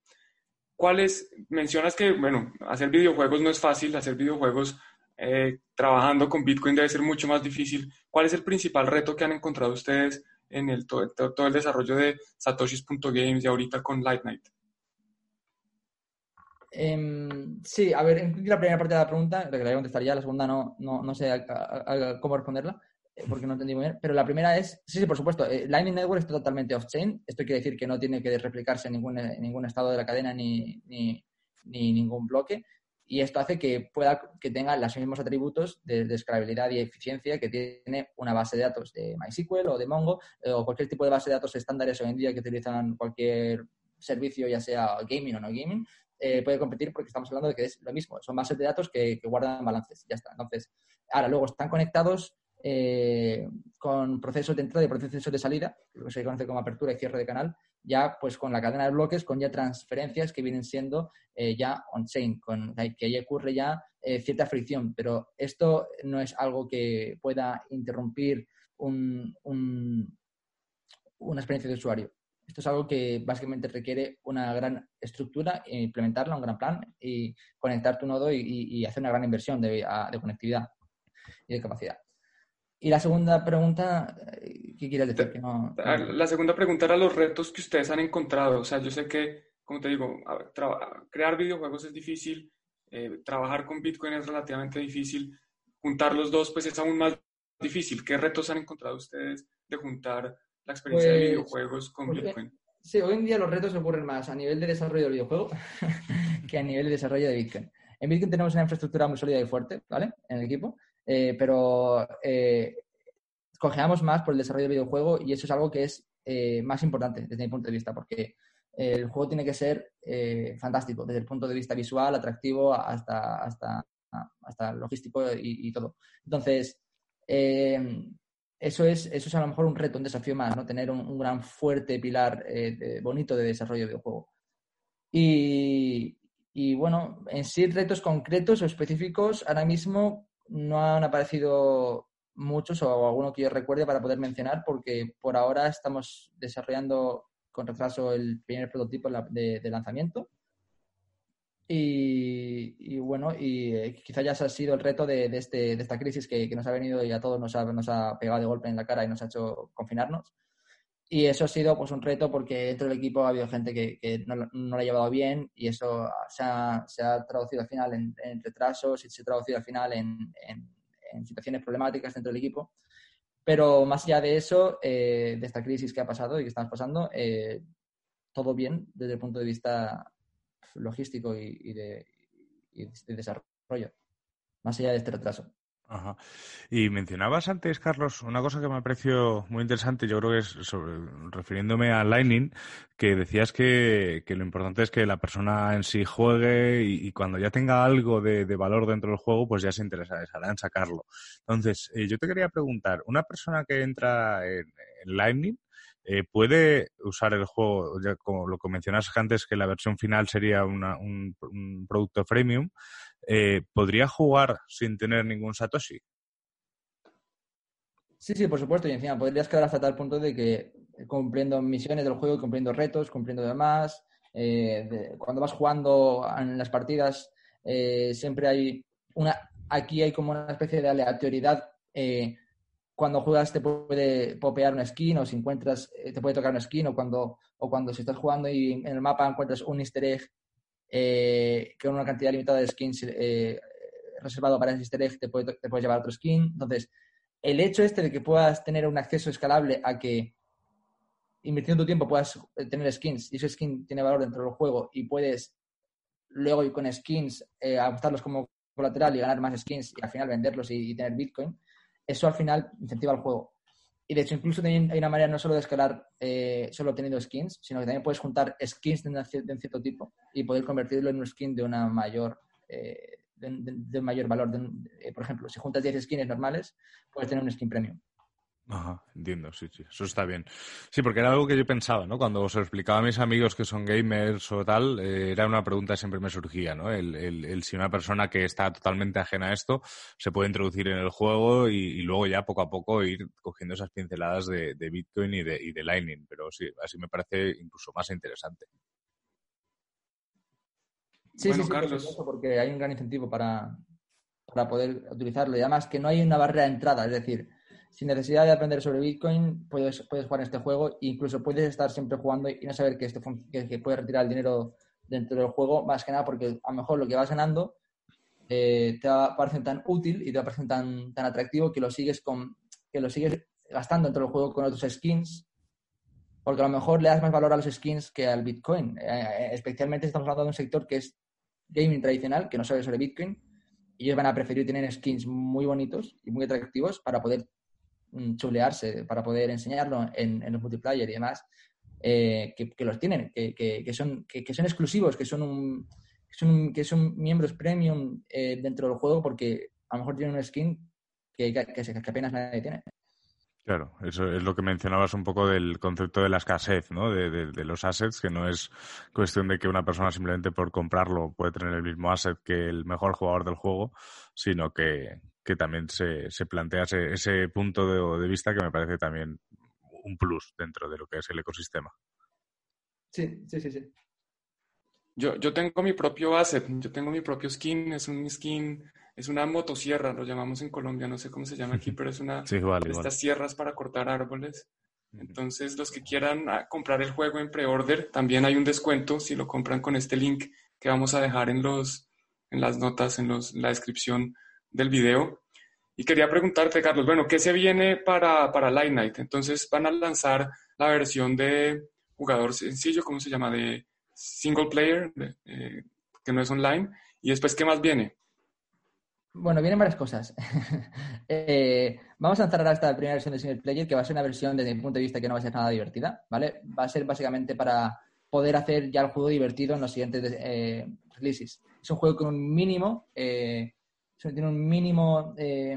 ¿Cuáles? Mencionas que, bueno, hacer videojuegos no es fácil, hacer videojuegos eh, trabajando con Bitcoin debe ser mucho más difícil. ¿Cuál es el principal reto que han encontrado ustedes en todo, el desarrollo de satoshis.games y ahorita con Lightnight? Em, sí, a ver, la primera parte de la pregunta, la que la voy a contestar ya, la segunda no, no, no sé cómo responderla, eh, porque no entendí muy bien, pero la primera es, sí, sí, por supuesto, eh, Lightning Network es totalmente off-chain, esto quiere decir que no tiene que replicarse en ningún, ningún estado de la cadena ni, ni ningún bloque, y esto hace que pueda que tenga los mismos atributos de, de, escalabilidad y eficiencia que tiene una base de datos de MySQL o de Mongo eh, o cualquier tipo de base de datos estándares hoy en día que utilizan cualquier servicio, ya sea gaming o no gaming, eh, puede competir porque estamos hablando de que es lo mismo, son bases de datos que, que guardan balances, ya está. Entonces, ahora luego están conectados eh, con procesos de entrada y procesos de salida, lo que se conoce como apertura y cierre de canal, ya pues con la cadena de bloques, con ya transferencias que vienen siendo eh, ya on-chain, con que ahí ocurre ya eh, cierta fricción, pero esto no es algo que pueda interrumpir un, una experiencia de usuario. Esto es algo que básicamente requiere una gran estructura, implementarla, un gran plan y conectar tu nodo y, hacer una gran inversión de conectividad y de capacidad. Y la segunda pregunta, eh, ¿qué quieres decir? Que no, La segunda pregunta era los retos que ustedes han encontrado. O sea, yo sé que, como te digo, crear videojuegos es difícil, eh, trabajar con Bitcoin es relativamente difícil, juntar los dos pues es aún más difícil. ¿Qué retos han encontrado ustedes de juntar la experiencia de pues, videojuegos con Bitcoin? Sí, hoy en día los retos ocurren más a nivel de desarrollo del videojuego que a nivel de desarrollo de Bitcoin. En Bitcoin tenemos una infraestructura muy sólida y fuerte, ¿vale? En el equipo. Eh, pero eh, cojeamos más por el desarrollo del videojuego y eso es algo que es eh, más importante desde mi punto de vista, porque el juego tiene que ser fantástico desde el punto de vista visual, atractivo, hasta, hasta, hasta logístico y, todo. Entonces, eso, es, eso es a lo mejor un reto, un desafío más, ¿no? Tener un, gran fuerte pilar bonito de desarrollo de videojuego. Y, y bueno, en sí retos concretos o específicos, ahora mismo no han aparecido muchos o alguno que yo recuerde para poder mencionar porque por ahora estamos desarrollando con retraso el primer prototipo de, lanzamiento. Y, bueno, y eh, quizá ya ha sido el reto de, este, de esta crisis que, nos ha venido y a todos nos ha, nos ha pegado de golpe en la cara y nos ha hecho confinarnos. Y eso ha sido pues un reto porque dentro del equipo ha habido gente que, no, lo ha llevado bien y eso se ha, traducido al final en, retrasos y se ha traducido al final en, situaciones problemáticas dentro del equipo. Pero más allá de eso, eh, de esta crisis que ha pasado y que estamos pasando, eh, todo bien desde el punto de vista logístico y de desarrollo, más allá de este retraso. Ajá. Y mencionabas antes, Carlos, una cosa que me pareció muy interesante, yo creo que es sobre, refiriéndome a Lightning, que decías que, que, lo importante es que la persona en sí juegue y, cuando ya tenga algo de, valor dentro del juego, pues ya se interesa en sacarlo. Entonces, eh, yo te quería preguntar, una persona que entra en, Lightning, eh, ¿Puede usar el juego, como lo que mencionaste antes, que la versión final sería un, producto freemium? Eh, ¿podría jugar sin tener ningún Satoshi? Sí, sí, por supuesto. Y encima podrías quedar hasta tal punto de que cumpliendo misiones del juego, cumpliendo retos, cumpliendo demás. Eh, cuando vas jugando en las partidas, eh, siempre hay una. Aquí hay como una especie de aleatoriedad. Cuando juegas te puede popear una skin o si encuentras, te puede tocar una skin o cuando, o cuando si estás jugando y en el mapa encuentras un easter egg eh, con una cantidad limitada de skins eh, reservado para ese easter egg, te, puede, te puedes llevar otro skin. Entonces, el hecho este de que puedas tener un acceso escalable a que invirtiendo tu tiempo puedas eh, tener skins y ese skin tiene valor dentro del juego y puedes luego ir con skins, eh, como colateral y ganar más skins y al final venderlos y, tener Bitcoin, eso al final incentiva el juego. Y de hecho, incluso hay una manera no solo de escalar eh, solo obteniendo skins, sino que también puedes juntar skins de, un cierto tipo y poder convertirlo en un skin de una mayor eh, de, mayor valor. por ejemplo, si juntas 10 skins normales, puedes tener un skin premium. Ajá, entiendo, sí, sí, eso está bien. Sí, porque era algo que yo pensaba, ¿no? Cuando os explicaba a mis amigos que son gamers o tal, eh, era una pregunta que siempre me surgía, ¿no? El, el, si una persona que está totalmente ajena a esto se puede introducir en el juego y, luego ya poco a poco ir cogiendo esas pinceladas de, Bitcoin y de, y de Lightning, pero sí, así me parece incluso más interesante. Sí, sí, sí, Carlos. porque hay un gran incentivo para, para poder utilizarlo y además que no hay una barrera de entrada, es decir, sin necesidad de aprender sobre Bitcoin, puedes, puedes jugar este juego e incluso puedes estar siempre jugando y no saber que, esto, que, puedes retirar el dinero dentro del juego, más que nada porque a lo mejor lo que vas ganando eh, te va a parecer tan útil y te va a parecer tan, tan atractivo que lo sigues con que lo sigues gastando dentro del juego con otros skins porque a lo mejor le das más valor a los skins que al Bitcoin. Eh, eh, especialmente estamos hablando de un sector que es gaming tradicional, que no sabe sobre Bitcoin, y ellos van a preferir tener skins muy bonitos y muy atractivos para poder chulearse para poder enseñarlo en, los multiplayer y demás, eh, que, los tienen, que, son, que, son exclusivos, que son, un, que son, miembros premium eh, dentro del juego porque a lo mejor tienen un skin que, que, apenas nadie tiene. Claro, eso es lo que mencionabas un poco del concepto de la escasez, ¿no? De, de, los assets, que no es cuestión de que una persona simplemente por comprarlo puede tener el mismo asset que el mejor jugador del juego, sino que, que también se, se plantea ese, ese punto de, de, vista que me parece también un plus dentro de lo que es el ecosistema. Sí, sí, sí, sí. Yo, yo tengo mi propio asset, yo tengo mi propio skin, es un skin, es una motosierra, lo llamamos en Colombia, no sé cómo se llama aquí, pero es una de estas sierras para cortar árboles. Entonces, los que quieran ah, comprar el juego en pre-order, también hay un descuento si lo compran con este link que vamos a dejar en, los, en las notas, en, los, en la descripción del video. Y quería preguntarte, Carlos, bueno, ¿qué se viene para, para Light Night? Entonces van a lanzar la versión de jugador sencillo, ¿cómo se llama? De single player, eh, que no es online. Y después, ¿qué más viene? Bueno, vienen varias cosas. Eh, vamos a lanzar esta primera versión de single player, que va a ser una versión desde mi punto de vista que no va a ser nada divertida, ¿vale? Va a ser básicamente para poder hacer ya el juego divertido en los siguientes eh, releases. Es un juego con un mínimo tiene un mínimo, eh,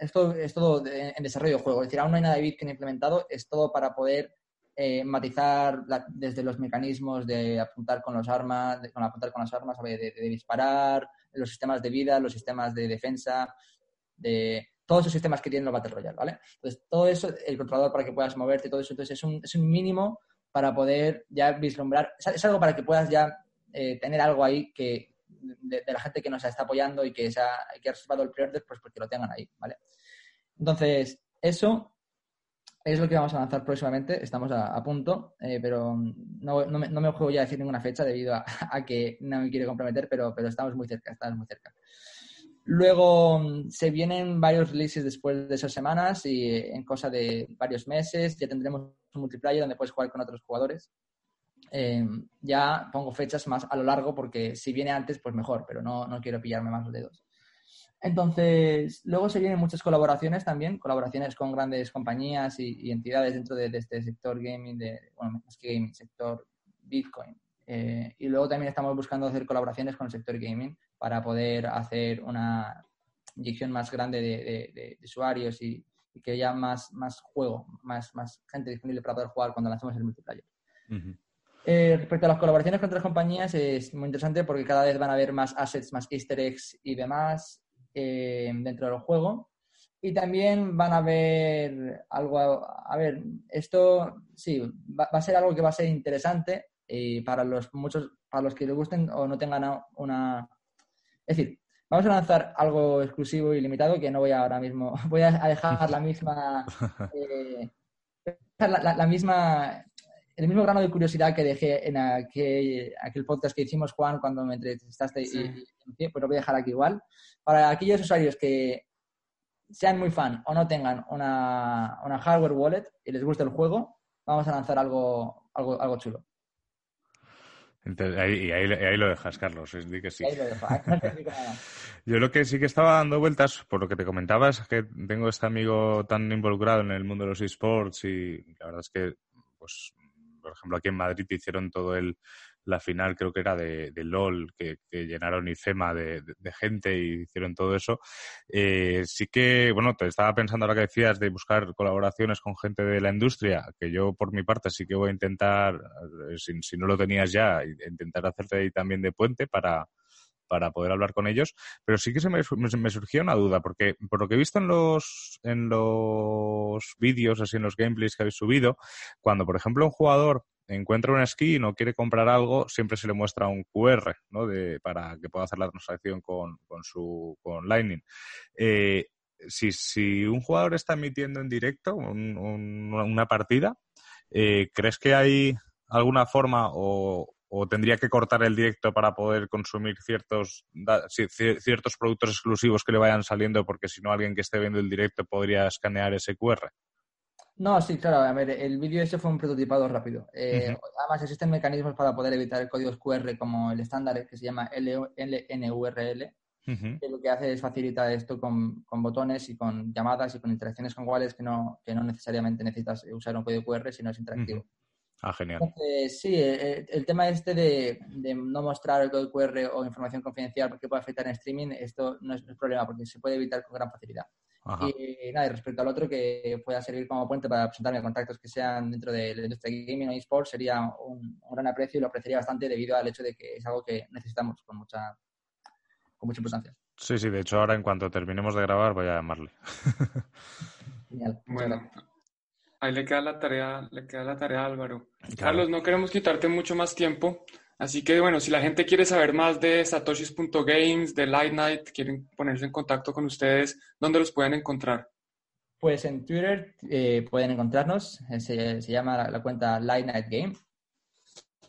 es todo, es todo en desarrollo de juego, es decir, aún no hay nada de Bitcoin implementado, es todo para poder eh, matizar desde los mecanismos de apuntar con los armas, con apuntar con las armas, de, disparar, los sistemas de vida, los sistemas de defensa, de todos esos sistemas que tienen los Battle Royale, ¿vale? Entonces, todo eso, el controlador para que puedas moverte, todo eso, entonces es un, es un mínimo para poder ya vislumbrar, es algo para que puedas ya eh, tener algo ahí que, de, la gente que nos está apoyando y que, se ha, que ha reservado el pre pues porque lo tengan ahí, ¿vale? Entonces, eso es lo que vamos a lanzar próximamente, estamos a, punto, eh, pero no, no, me, no, ya a decir ninguna fecha debido a, que no me quiere comprometer, pero, estamos muy cerca, estamos muy cerca. Luego se vienen varios releases después de esas semanas y en cosa de varios meses ya tendremos un multiplayer donde puedes jugar con otros jugadores. Eh, ya pongo fechas más a lo largo porque si viene antes, pues mejor, pero no, no quiero pillarme más los dedos. Entonces, luego se vienen muchas colaboraciones también, colaboraciones con grandes compañías y, entidades dentro de, este sector gaming, de, bueno, más que gaming, sector Bitcoin. Eh, y luego también estamos buscando hacer colaboraciones con el sector gaming para poder hacer una inyección más grande de, usuarios y, que haya más, más juego, más, más gente disponible para poder jugar cuando lancemos el multiplayer. Eh, respecto a las colaboraciones con otras compañías, es muy interesante porque cada vez van a haber más assets, más easter eggs y demás eh, dentro del juego. Y también van a ver algo, a, ver, esto sí, va, a ser algo que va a ser interesante y para los muchos, para los que les gusten o no tengan una... Es decir, vamos a lanzar algo exclusivo y limitado que no voy ahora mismo, voy a dejar la misma... Eh, la misma el mismo grano de curiosidad que dejé en aquel, aquel podcast que hicimos, Juan, cuando me entrevistaste, y, pues lo voy a dejar aquí igual. Para aquellos usuarios que sean muy fan o no tengan una, una hardware wallet y les guste el juego, vamos a lanzar algo, algo, algo chulo. ahí, ahí, lo dejas, Carlos. que sí. Yo lo que sí que estaba dando vueltas, por lo que te comentabas, es que tengo este amigo tan involucrado en el mundo de los esports y la verdad es que, pues, por ejemplo, aquí en Madrid hicieron todo el, la final creo que era de, LOL, que, llenaron IFEMA de, de, gente y hicieron todo eso. Eh, sí que, bueno, te estaba pensando ahora que decías de buscar colaboraciones con gente de la industria, que yo por mi parte sí que voy a intentar, eh, si, no lo tenías ya, intentar hacerte ahí también de puente para, para poder hablar con ellos, pero sí que se me, me, surgió una duda, porque por lo que he visto en los, en los vídeos, así en los gameplays que habéis subido, cuando por ejemplo un jugador encuentra una skin o quiere comprar algo, siempre se le muestra un QR, ¿no? De, para que pueda hacer la transacción con, con su con Lightning. Eh, si, si, un jugador está emitiendo en directo una partida, eh, ¿crees que hay alguna forma o, o, tendría que cortar el directo para poder consumir ciertos, ciertos productos exclusivos que le vayan saliendo? Porque si no, alguien que esté viendo el directo podría escanear ese QR. No, sí, claro. A ver, el vídeo ese fue un prototipado rápido. Eh, además, existen mecanismos para poder evitar el código QR como el estándar que se llama LNURL, que lo que hace es facilitar esto con, botones y con llamadas y con interacciones con wallets que no, que no necesariamente necesitas usar un código QR, sino es interactivo. Ah, genial. sí, el, tema este de, no mostrar el código QR o información confidencial porque puede afectar en streaming, esto no es, no es problema porque se puede evitar con gran facilidad. Y nada, y respecto al otro que pueda servir como puente para presentarme contactos que sean dentro de la industria gaming o eSports sería un, gran aprecio y lo apreciaría bastante debido al hecho de que es algo que necesitamos con mucha, con mucha importancia. Sí, sí, de hecho ahora en cuanto terminemos de grabar voy a llamarle. Genial. Bueno, ahí le queda la tarea, le queda la tarea a Álvaro. Carlos, no queremos quitarte mucho más tiempo. Así que bueno, si la gente quiere saber más de satoshis.games, de Light Night, quieren ponerse en contacto con ustedes, ¿dónde los pueden encontrar? Pues en Twitter eh, pueden encontrarnos, eh, se, llama la, cuenta Light Night Game.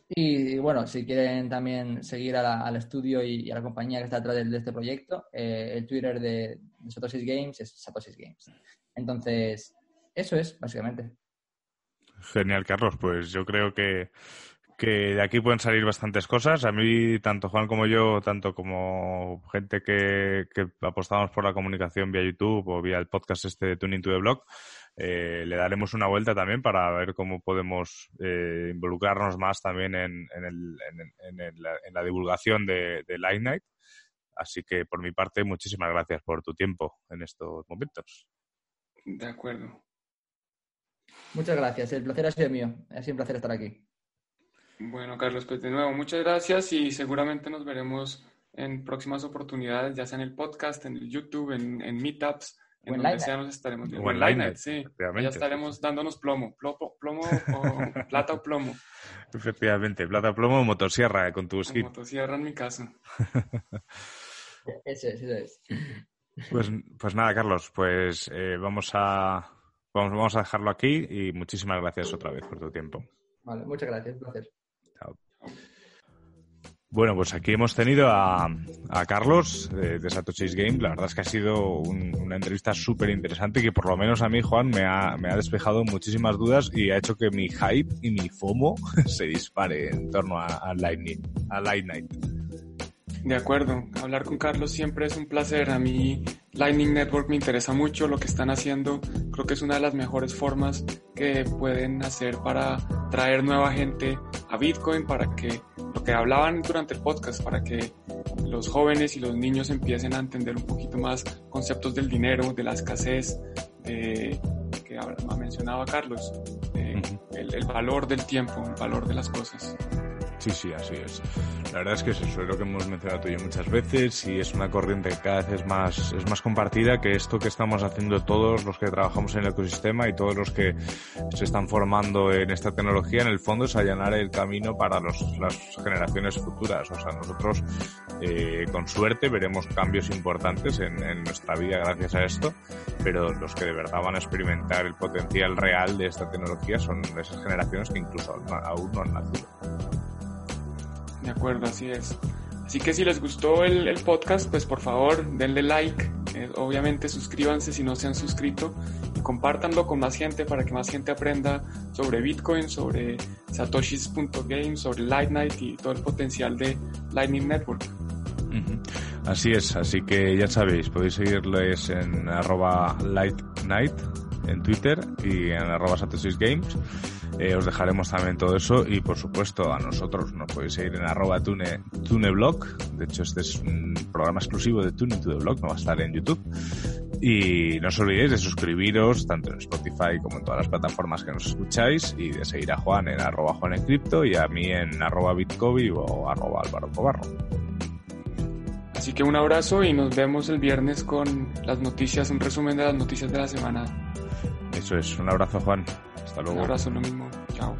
Y bueno, si quieren también seguir al estudio y, a la compañía que está detrás de, este proyecto, eh, el Twitter de, de Satoshis Games es Satoshis Games. Entonces, eso es, básicamente. Genial, Carlos. Pues yo creo que que de aquí pueden salir bastantes cosas. A mí, tanto Juan como yo, tanto como gente que, apostamos por la comunicación vía YouTube o vía el podcast este de Tuning to the Blog, eh, le daremos una vuelta también para ver cómo podemos eh, involucrarnos más también en, la, divulgación de, de Light Night. Así que, por mi parte, muchísimas gracias por tu tiempo en estos momentos. De acuerdo. Muchas gracias. El placer ha sido mío. Ha sido un placer estar aquí. Bueno, Carlos, pues de nuevo, muchas gracias y seguramente nos veremos en próximas oportunidades, ya sea en el podcast, en el YouTube, en, Meetups, en donde sea nos estaremos viendo. O en Line, sí. Ya estaremos dándonos plomo, plomo, plomo o plata o plomo. Efectivamente, plata o plomo o motosierra con tu skin. Motosierra en mi caso. Eso es, eso es. Pues, pues nada, Carlos, pues eh, vamos, a, vamos, vamos a dejarlo aquí y muchísimas gracias otra vez por tu tiempo. Vale, muchas gracias, un placer. Bueno, pues aquí hemos tenido a, Carlos de, de, Satoshi's Game. La verdad es que ha sido una entrevista súper interesante que por lo menos a mí, Juan, me ha, despejado muchísimas dudas y ha hecho que mi hype y mi FOMO se dispare en torno a, Lightning, a Light Night. De acuerdo, hablar con Carlos siempre es un placer. A mí Lightning Network me interesa mucho lo que están haciendo. Creo que es una de las mejores formas que pueden hacer para traer nueva gente a Bitcoin, para que lo que hablaban durante el podcast, para que los jóvenes y los niños empiecen a entender un poquito más conceptos del dinero, de la escasez, que ha mencionado Carlos, el, el valor del tiempo, el valor de las cosas. Sí, sí, así es. La verdad es que es eso, es lo que hemos mencionado tú y yo muchas veces y es una corriente que cada vez es más, es más compartida que esto que estamos haciendo todos los que trabajamos en el ecosistema y todos los que se están formando en esta tecnología, en el fondo es allanar el camino para los, las generaciones futuras. O sea, nosotros eh, con suerte veremos cambios importantes en, en nuestra vida gracias a esto, pero los que de verdad van a experimentar el potencial real de esta tecnología son esas generaciones que incluso aún no han nacido. De acuerdo, así es. Así que si les gustó el, podcast, pues por favor denle like, eh, obviamente suscríbanse si no se han suscrito y compártanlo con más gente para que más gente aprenda sobre Bitcoin, sobre satoshis.game, sobre Lightnight y todo el potencial de Lightning Network. Así es, así que ya sabéis, podéis seguirles en arroba lightnight en Twitter y en arroba Games. Eh, os dejaremos también todo eso y por supuesto a nosotros nos podéis seguir en arroba tune, tuneblog. De hecho este es un programa exclusivo de Tune to the Blog, no va a estar en YouTube. Y no os olvidéis de suscribiros tanto en Spotify como en todas las plataformas que nos escucháis y de seguir a Juan en arroba Juan en Cripto y a mí en arroba Bitcovi o arroba Álvaro Cobarro. Así que un abrazo y nos vemos el viernes con las noticias, un resumen de las noticias de la semana. Eso es, un abrazo Juan. Hasta luego. Un abrazo, lo mismo. Chao.